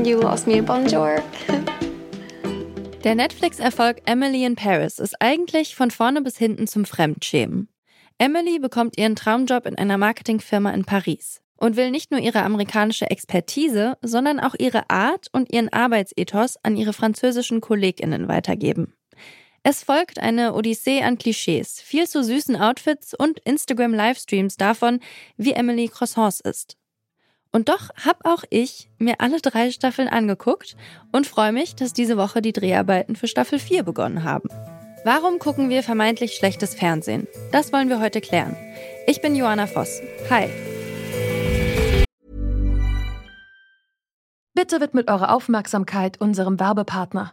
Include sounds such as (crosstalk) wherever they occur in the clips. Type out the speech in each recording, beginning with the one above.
You lost me. Bonjour. Der Netflix-Erfolg Emily in Paris ist eigentlich von vorne bis hinten zum Fremdschämen. Emily bekommt ihren Traumjob in einer Marketingfirma in Paris und will nicht nur ihre amerikanische Expertise, sondern auch ihre Art und ihren Arbeitsethos an ihre französischen Kolleginnen weitergeben. Es folgt eine Odyssee an Klischees, viel zu süßen Outfits und Instagram-Livestreams davon, wie Emily Croissants ist. Und doch hab auch ich mir alle drei Staffeln angeguckt und freue mich, dass diese Woche die Dreharbeiten für Staffel 4 begonnen haben. Warum gucken wir vermeintlich schlechtes Fernsehen? Das wollen wir heute klären. Ich bin Joanna Voss. Hi. Bitte widmet eure Aufmerksamkeit unserem Werbepartner.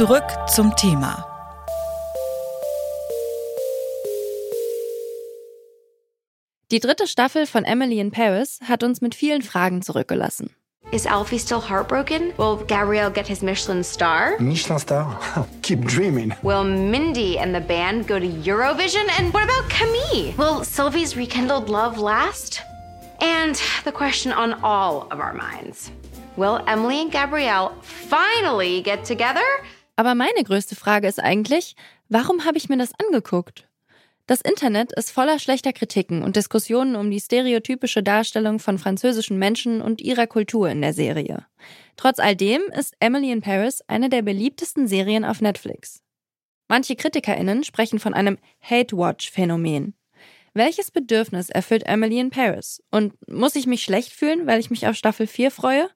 Zurück zum Thema. Die dritte Staffel von Emily in Paris hat uns mit vielen Fragen zurückgelassen. Is Alfie still heartbroken? Will Gabriel get his Michelin star? Michelin star? (laughs) Keep dreaming. Will Mindy and the band go to Eurovision? And what about Camille? Will Sylvie's rekindled love last? And the question on all of our minds Will Emily and Gabrielle finally get together? Aber meine größte Frage ist eigentlich, warum habe ich mir das angeguckt? Das Internet ist voller schlechter Kritiken und Diskussionen um die stereotypische Darstellung von französischen Menschen und ihrer Kultur in der Serie. Trotz all dem ist Emily in Paris eine der beliebtesten Serien auf Netflix. Manche KritikerInnen sprechen von einem Hate-Watch-Phänomen. Welches Bedürfnis erfüllt Emily in Paris? Und muss ich mich schlecht fühlen, weil ich mich auf Staffel 4 freue?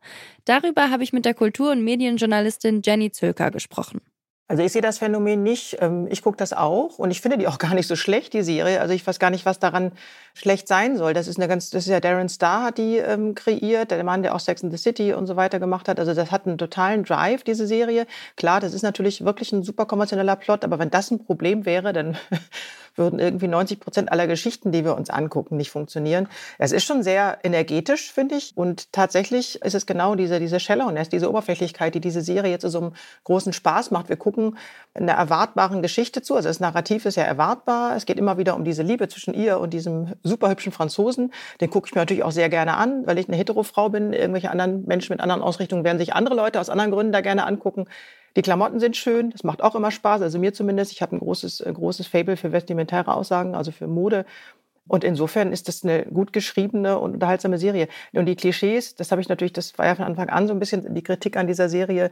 Darüber habe ich mit der Kultur- und Medienjournalistin Jenny Zöker gesprochen. Also ich sehe das Phänomen nicht. Ähm, ich gucke das auch und ich finde die auch gar nicht so schlecht, die Serie. Also ich weiß gar nicht, was daran schlecht sein soll. Das ist eine ganz, das ist ja Darren Star hat die ähm, kreiert, der Mann, der auch Sex in the City und so weiter gemacht hat. Also das hat einen totalen Drive, diese Serie. Klar, das ist natürlich wirklich ein super konventioneller Plot, aber wenn das ein Problem wäre, dann (laughs) würden irgendwie 90 Prozent aller Geschichten, die wir uns angucken, nicht funktionieren. Es ist schon sehr energetisch, finde ich. Und tatsächlich ist es genau diese, diese Shallowness, diese Oberflächlichkeit, die diese Serie jetzt so einem großen Spaß macht. Wir gucken einer erwartbaren Geschichte zu. Also das Narrativ ist ja erwartbar. Es geht immer wieder um diese Liebe zwischen ihr und diesem super hübschen Franzosen. Den gucke ich mir natürlich auch sehr gerne an, weil ich eine Hetero-Frau bin. Irgendwelche anderen Menschen mit anderen Ausrichtungen werden sich andere Leute aus anderen Gründen da gerne angucken. Die Klamotten sind schön, das macht auch immer Spaß, also mir zumindest. Ich habe ein großes, ein großes Fable für vestimentäre Aussagen, also für Mode. Und insofern ist das eine gut geschriebene und unterhaltsame Serie. Und die Klischees, das habe ich natürlich, das war ja von Anfang an so ein bisschen die Kritik an dieser Serie.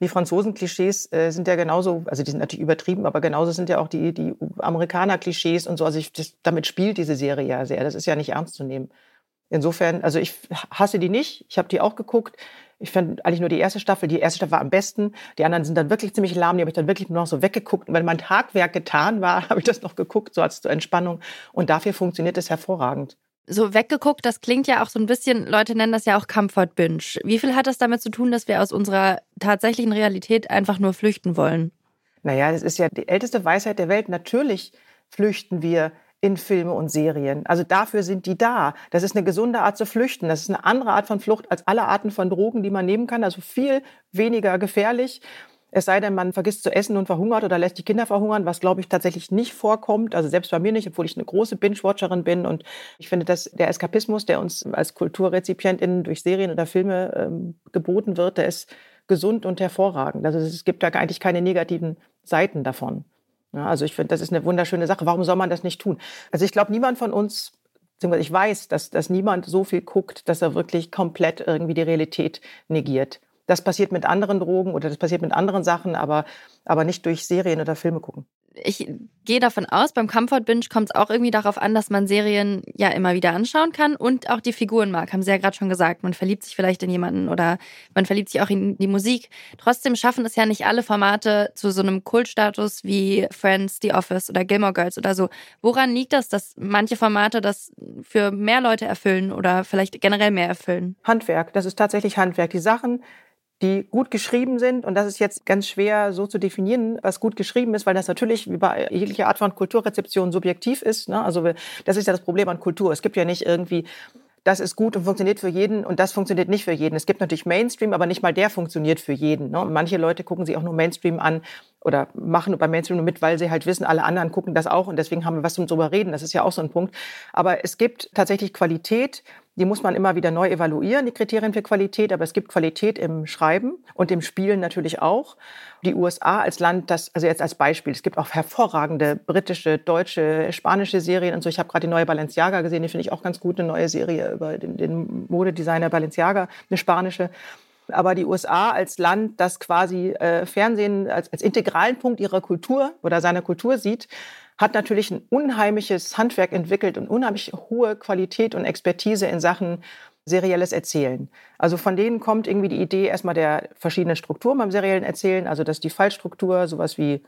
Die Franzosen-Klischees äh, sind ja genauso, also die sind natürlich übertrieben, aber genauso sind ja auch die, die Amerikaner-Klischees und so. Also ich, das, damit spielt diese Serie ja sehr. Das ist ja nicht ernst zu nehmen. Insofern, also ich hasse die nicht. Ich habe die auch geguckt. Ich fand eigentlich nur die erste Staffel. Die erste Staffel war am besten. Die anderen sind dann wirklich ziemlich lahm. Die habe ich dann wirklich nur noch so weggeguckt. Und wenn mein Tagwerk getan war, (laughs) habe ich das noch geguckt, so als zur Entspannung. Und dafür funktioniert es hervorragend. So weggeguckt, das klingt ja auch so ein bisschen, Leute nennen das ja auch Comfort Binge. Wie viel hat das damit zu tun, dass wir aus unserer tatsächlichen Realität einfach nur flüchten wollen? Naja, das ist ja die älteste Weisheit der Welt. Natürlich flüchten wir in Filme und Serien. Also dafür sind die da. Das ist eine gesunde Art zu flüchten. Das ist eine andere Art von Flucht als alle Arten von Drogen, die man nehmen kann. Also viel weniger gefährlich. Es sei denn, man vergisst zu essen und verhungert oder lässt die Kinder verhungern, was glaube ich tatsächlich nicht vorkommt. Also selbst bei mir nicht, obwohl ich eine große Binge-Watcherin bin. Und ich finde, dass der Eskapismus, der uns als KulturrezipientInnen durch Serien oder Filme ähm, geboten wird, der ist gesund und hervorragend. Also es gibt da eigentlich keine negativen Seiten davon. Ja, also ich finde, das ist eine wunderschöne Sache. Warum soll man das nicht tun? Also ich glaube, niemand von uns, ich weiß, dass, dass niemand so viel guckt, dass er wirklich komplett irgendwie die Realität negiert. Das passiert mit anderen Drogen oder das passiert mit anderen Sachen, aber, aber nicht durch Serien oder Filme gucken. Ich gehe davon aus, beim Comfort Binge kommt es auch irgendwie darauf an, dass man Serien ja immer wieder anschauen kann und auch die Figuren mag. Haben Sie ja gerade schon gesagt. Man verliebt sich vielleicht in jemanden oder man verliebt sich auch in die Musik. Trotzdem schaffen es ja nicht alle Formate zu so einem Kultstatus wie Friends, The Office oder Gilmore Girls oder so. Woran liegt das, dass manche Formate das für mehr Leute erfüllen oder vielleicht generell mehr erfüllen? Handwerk, das ist tatsächlich Handwerk. Die Sachen, die gut geschrieben sind. Und das ist jetzt ganz schwer so zu definieren, was gut geschrieben ist, weil das natürlich wie bei jeglicher Art von Kulturrezeption subjektiv ist. Ne? Also das ist ja das Problem an Kultur. Es gibt ja nicht irgendwie das ist gut und funktioniert für jeden und das funktioniert nicht für jeden. Es gibt natürlich Mainstream, aber nicht mal der funktioniert für jeden. Ne? manche Leute gucken sich auch nur Mainstream an oder machen beim Mainstream nur mit, weil sie halt wissen, alle anderen gucken das auch und deswegen haben wir was zum drüber reden. Das ist ja auch so ein Punkt. Aber es gibt tatsächlich Qualität, die muss man immer wieder neu evaluieren, die Kriterien für Qualität. Aber es gibt Qualität im Schreiben und im Spielen natürlich auch. Die USA als Land, das, also jetzt als Beispiel, es gibt auch hervorragende britische, deutsche, spanische Serien und so. Ich habe gerade die neue Balenciaga gesehen, die finde ich auch ganz gut, eine neue Serie über den, den Modedesigner Balenciaga, eine spanische. Aber die USA als Land, das quasi äh, Fernsehen als, als integralen Punkt ihrer Kultur oder seiner Kultur sieht, hat natürlich ein unheimliches Handwerk entwickelt und unheimlich hohe Qualität und Expertise in Sachen serielles Erzählen. Also von denen kommt irgendwie die Idee erstmal der verschiedenen Strukturen beim seriellen Erzählen, also dass die Fallstruktur, sowas wie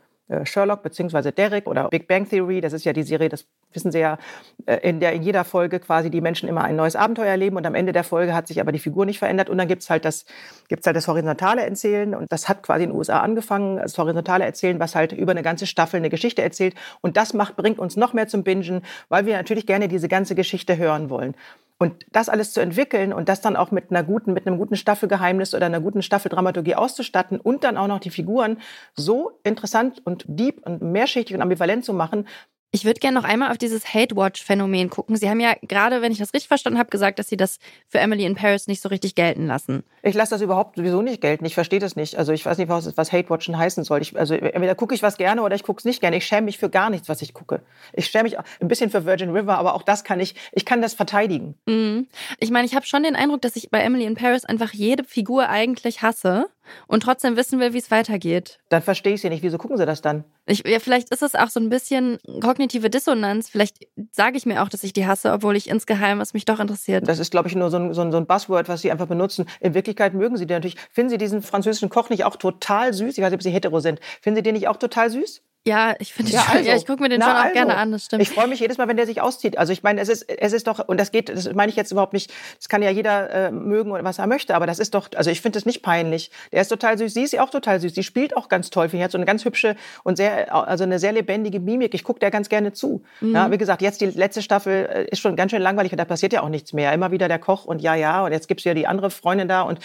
Sherlock bzw. Derek oder Big Bang Theory, das ist ja die Serie, das wissen Sie ja, äh, in der in jeder Folge quasi die Menschen immer ein neues Abenteuer erleben und am Ende der Folge hat sich aber die Figur nicht verändert und dann gibt's halt das, halt das horizontale Erzählen und das hat quasi in den USA angefangen, das horizontale Erzählen, was halt über eine ganze Staffel eine Geschichte erzählt und das macht, bringt uns noch mehr zum Bingen, weil wir natürlich gerne diese ganze Geschichte hören wollen. Und das alles zu entwickeln und das dann auch mit einer guten, mit einem guten Staffelgeheimnis oder einer guten Staffeldramaturgie auszustatten und dann auch noch die Figuren so interessant und deep und mehrschichtig und ambivalent zu machen, ich würde gerne noch einmal auf dieses Hate-Watch-Phänomen gucken. Sie haben ja gerade, wenn ich das richtig verstanden habe, gesagt, dass Sie das für Emily in Paris nicht so richtig gelten lassen. Ich lasse das überhaupt sowieso nicht gelten. Ich verstehe das nicht. Also ich weiß nicht, was, was Hate-Watchen heißen soll. Ich, also entweder gucke ich was gerne oder ich gucke es nicht gerne. Ich schäme mich für gar nichts, was ich gucke. Ich schäme mich ein bisschen für Virgin River, aber auch das kann ich, ich kann das verteidigen. Mhm. Ich meine, ich habe schon den Eindruck, dass ich bei Emily in Paris einfach jede Figur eigentlich hasse und trotzdem wissen wir, wie es weitergeht. Dann verstehe ich sie nicht. Wieso gucken sie das dann? Ich, ja, vielleicht ist es auch so ein bisschen kognitive Dissonanz. Vielleicht sage ich mir auch, dass ich die hasse, obwohl ich insgeheim es mich doch interessiert. Das ist, glaube ich, nur so ein, so, ein, so ein Buzzword, was sie einfach benutzen. In Wirklichkeit mögen sie den natürlich. Finden sie diesen französischen Koch nicht auch total süß? Ich weiß nicht, ob sie hetero sind. Finden sie den nicht auch total süß? Ja, ich finde ja, also, ja, ich gucke mir den na, schon auch also. gerne an, das stimmt. Ich freue mich jedes Mal, wenn der sich auszieht. Also ich meine, es ist, es ist doch, und das geht, das meine ich jetzt überhaupt nicht, das kann ja jeder äh, mögen, was er möchte, aber das ist doch, also ich finde das nicht peinlich. Der ist total süß, sie ist ja auch total süß, sie spielt auch ganz toll, finde ich, hat so eine ganz hübsche und sehr, also eine sehr lebendige Mimik. Ich gucke der ganz gerne zu. Mhm. Ja, wie gesagt, jetzt die letzte Staffel äh, ist schon ganz schön langweilig und da passiert ja auch nichts mehr. Immer wieder der Koch und ja, ja, und jetzt gibt's ja die andere Freundin da und,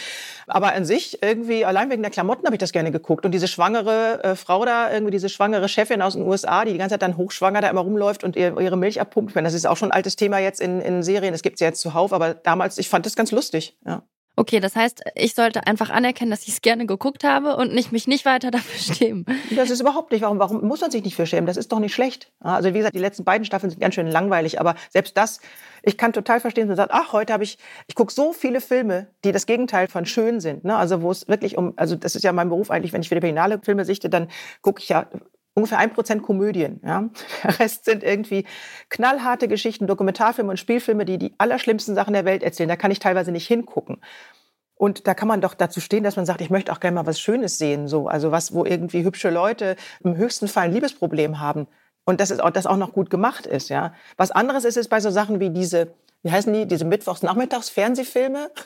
aber an sich irgendwie, allein wegen der Klamotten habe ich das gerne geguckt und diese schwangere äh, Frau da, irgendwie diese schwangere Chefin aus den USA, die die ganze Zeit dann hochschwanger da immer rumläuft und ihre Milch abpumpt. Ich meine, das ist auch schon ein altes Thema jetzt in, in Serien. Das gibt es ja jetzt zuhauf, aber damals, ich fand das ganz lustig. Ja. Okay, das heißt, ich sollte einfach anerkennen, dass ich es gerne geguckt habe und nicht, mich nicht weiter (laughs) dafür schämen. Das ist überhaupt nicht. Warum, warum muss man sich nicht für schämen? Das ist doch nicht schlecht. Also wie gesagt, die letzten beiden Staffeln sind ganz schön langweilig, aber selbst das, ich kann total verstehen, dass man sagt, ach, heute habe ich, ich gucke so viele Filme, die das Gegenteil von schön sind. Ne? Also wo es wirklich um, also das ist ja mein Beruf eigentlich, wenn ich philippinale Filme sichte, dann gucke ich ja ungefähr ein Prozent Komödien. Ja? Der Rest sind irgendwie knallharte Geschichten, Dokumentarfilme und Spielfilme, die die allerschlimmsten Sachen der Welt erzählen. Da kann ich teilweise nicht hingucken. Und da kann man doch dazu stehen, dass man sagt, ich möchte auch gerne mal was Schönes sehen, so also was, wo irgendwie hübsche Leute im höchsten Fall ein Liebesproblem haben und das ist auch, das auch noch gut gemacht ist, ja. Was anderes ist es bei so Sachen wie diese wie heißen die, diese Mittwochs-Nachmittags-Fernsehfilme? (laughs)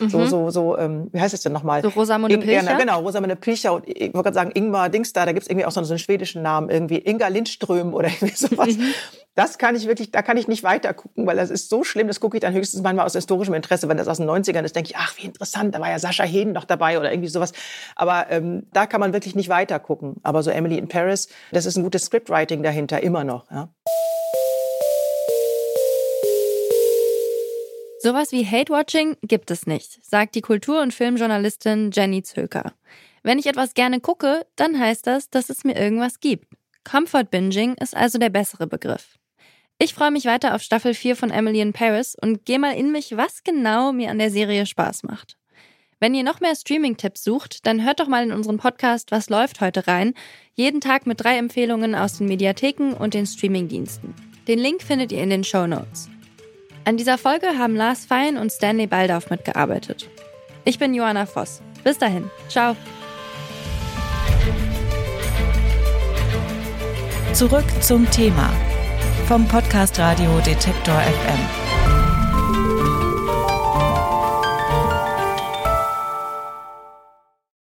Mhm. So, so, so, ähm, wie heißt es denn nochmal? So Rosamunde Pilcher? Genau, Rosamunde Pilcher und ich wollte gerade sagen, Ingmar Dings da, da gibt's irgendwie auch so einen schwedischen Namen, irgendwie Inga Lindström oder (laughs) irgendwie sowas. Mhm. Das kann ich wirklich, da kann ich nicht weiter gucken, weil das ist so schlimm, das gucke ich dann höchstens manchmal aus historischem Interesse. Wenn das aus den 90ern ist, denke ich, ach, wie interessant, da war ja Sascha Heden noch dabei oder irgendwie sowas. Aber ähm, da kann man wirklich nicht weiter gucken. Aber so Emily in Paris, das ist ein gutes Scriptwriting dahinter, immer noch. Ja. Sowas wie Hate-Watching gibt es nicht, sagt die Kultur- und Filmjournalistin Jenny Zöker. Wenn ich etwas gerne gucke, dann heißt das, dass es mir irgendwas gibt. Comfort Binging ist also der bessere Begriff. Ich freue mich weiter auf Staffel 4 von Emily in Paris und gehe mal in mich, was genau mir an der Serie Spaß macht. Wenn ihr noch mehr Streaming-Tipps sucht, dann hört doch mal in unseren Podcast Was läuft heute rein. Jeden Tag mit drei Empfehlungen aus den Mediatheken und den Streaming-Diensten. Den Link findet ihr in den Show Notes. An dieser Folge haben Lars Fein und Stanley Baldauf mitgearbeitet. Ich bin Johanna Voss. Bis dahin. Ciao. Zurück zum Thema vom Podcast Radio Detektor FM.